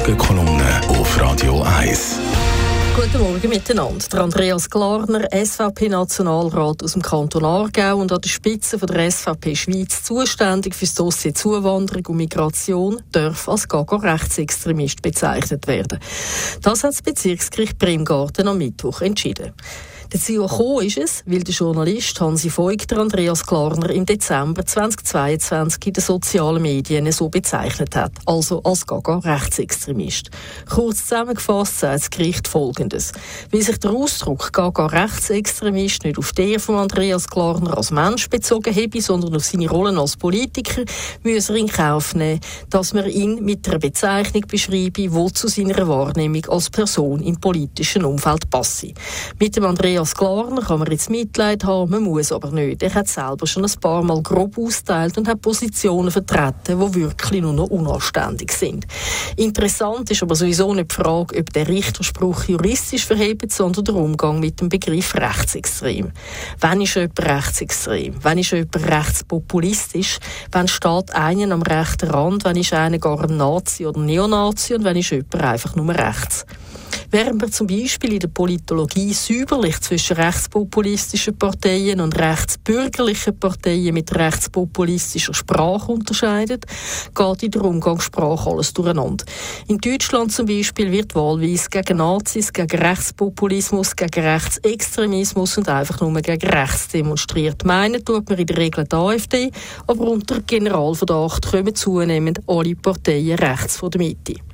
Morgenkolumne auf Radio 1. Guten Morgen miteinander. Der Andreas Glarner, SVP-Nationalrat aus dem Kanton Aargau und an der Spitze von der SVP Schweiz zuständig für das Dossier Zuwanderung und Migration, darf als Gaga Rechtsextremist bezeichnet werden. Das hat das Bezirksgericht Bremgarten am Mittwoch entschieden. Dazu gekommen ist es, weil der Journalist Hansi Voigt Andreas Klarner im Dezember 2022 in den sozialen Medien so bezeichnet hat, also als Gaga-Rechtsextremist. Kurz zusammengefasst sagt das Gericht Folgendes. Weil sich der Ausdruck Gaga-Rechtsextremist nicht auf der von Andreas Klarner als Mensch bezogen habe, sondern auf seine Rollen als Politiker, muss er in Kauf nehmen, dass man ihn mit einer Bezeichnung beschreibe, die zu seiner Wahrnehmung als Person im politischen Umfeld passe. Mit dem Andreas Andreas Klarner kann man jetzt Mitleid haben, man muss aber nicht. Er hat selber schon ein paar Mal grob austeilt und hat Positionen vertreten, die wirklich nur noch unanständig sind. Interessant ist aber sowieso nicht die Frage, ob der Richterspruch juristisch verhebt, sondern der Umgang mit dem Begriff rechtsextrem. Wann ist jemand rechtsextrem? Wann ist jemand rechtspopulistisch? Wann steht einer am rechten Rand? Wann ist einer gar ein Nazi oder Neonazi? Und wann ist jemand einfach nur rechts? Während man zum Beispiel in der Politologie säuberlich zwischen rechtspopulistischen Parteien und rechtsbürgerlichen Parteien mit rechtspopulistischer Sprache unterscheidet, geht in der Umgangssprache alles durcheinander. In Deutschland zum Beispiel wird wahlweise gegen Nazis, gegen Rechtspopulismus, gegen Rechtsextremismus und einfach nur gegen rechts demonstriert. Meinen tut man in der Regel die AfD, aber unter Generalverdacht kommen zunehmend alle Parteien rechts von der Mitte.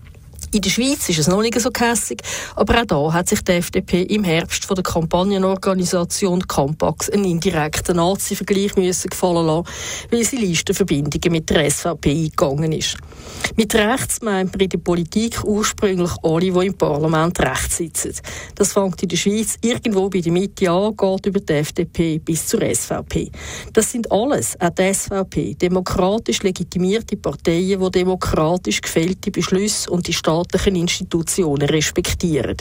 In der Schweiz ist es noch nicht so kässig, aber auch da hat sich die FDP im Herbst von der Kampagnenorganisation Campax einen indirekten Nazi-Vergleich gefallen lassen, weil sie Listenverbindungen mit der SVP eingegangen ist. Mit rechts meint man in der Politik ursprünglich alle, die im Parlament rechts sitzen. Das fängt in der Schweiz irgendwo bei der Mitte an, geht über die FDP bis zur SVP. Das sind alles, auch die SVP, demokratisch legitimierte Parteien, die demokratisch gefällte Beschlüsse und die staatlichen Institutionen respektieren.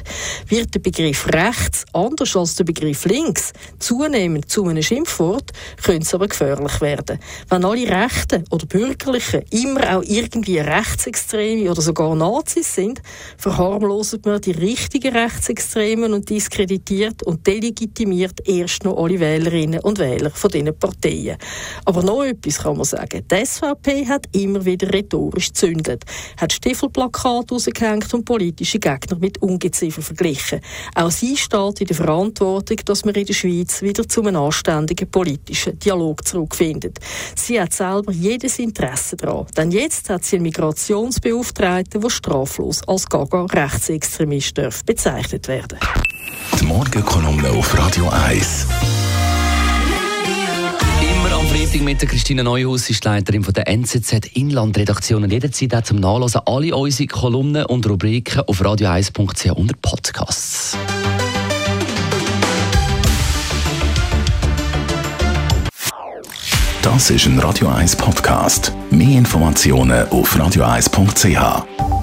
Wird der Begriff rechts, anders als der Begriff links, zunehmend zu einem Schimpfwort, könnte es aber gefährlich werden. Wenn alle Rechten oder Bürgerlichen immer auch irgendwie Rechtsextreme oder sogar Nazis sind, verharmloset man die richtigen Rechtsextremen und diskreditiert und delegitimiert erst noch alle Wählerinnen und Wähler von diesen Parteien. Aber noch etwas kann man sagen. Die SVP hat immer wieder rhetorisch gezündet, hat Stiefelplakate rausgehängt und politische Gegner mit Ungeziefer verglichen. Auch sie steht in der Verantwortung, dass man in der Schweiz wieder zu einem anständigen politischen Dialog zurückfindet. Sie hat selber jedes Interesse daran, denn jetzt hat sie einen Migrationsbeauftragten, der straflos als Gaga Rechtsextremist darf bezeichnet werden. Die Morgenkolumne auf Radio 1. Freitag mit der Christine Neuhaus, ist Leiterin von der NZZ Inlandredaktion und jederzeit auch zum Nachlesen alle unsere Kolumnen und Rubriken auf radio1.ch unter Podcasts. Das ist ein Radio 1 Podcast. Mehr Informationen auf radio1.ch.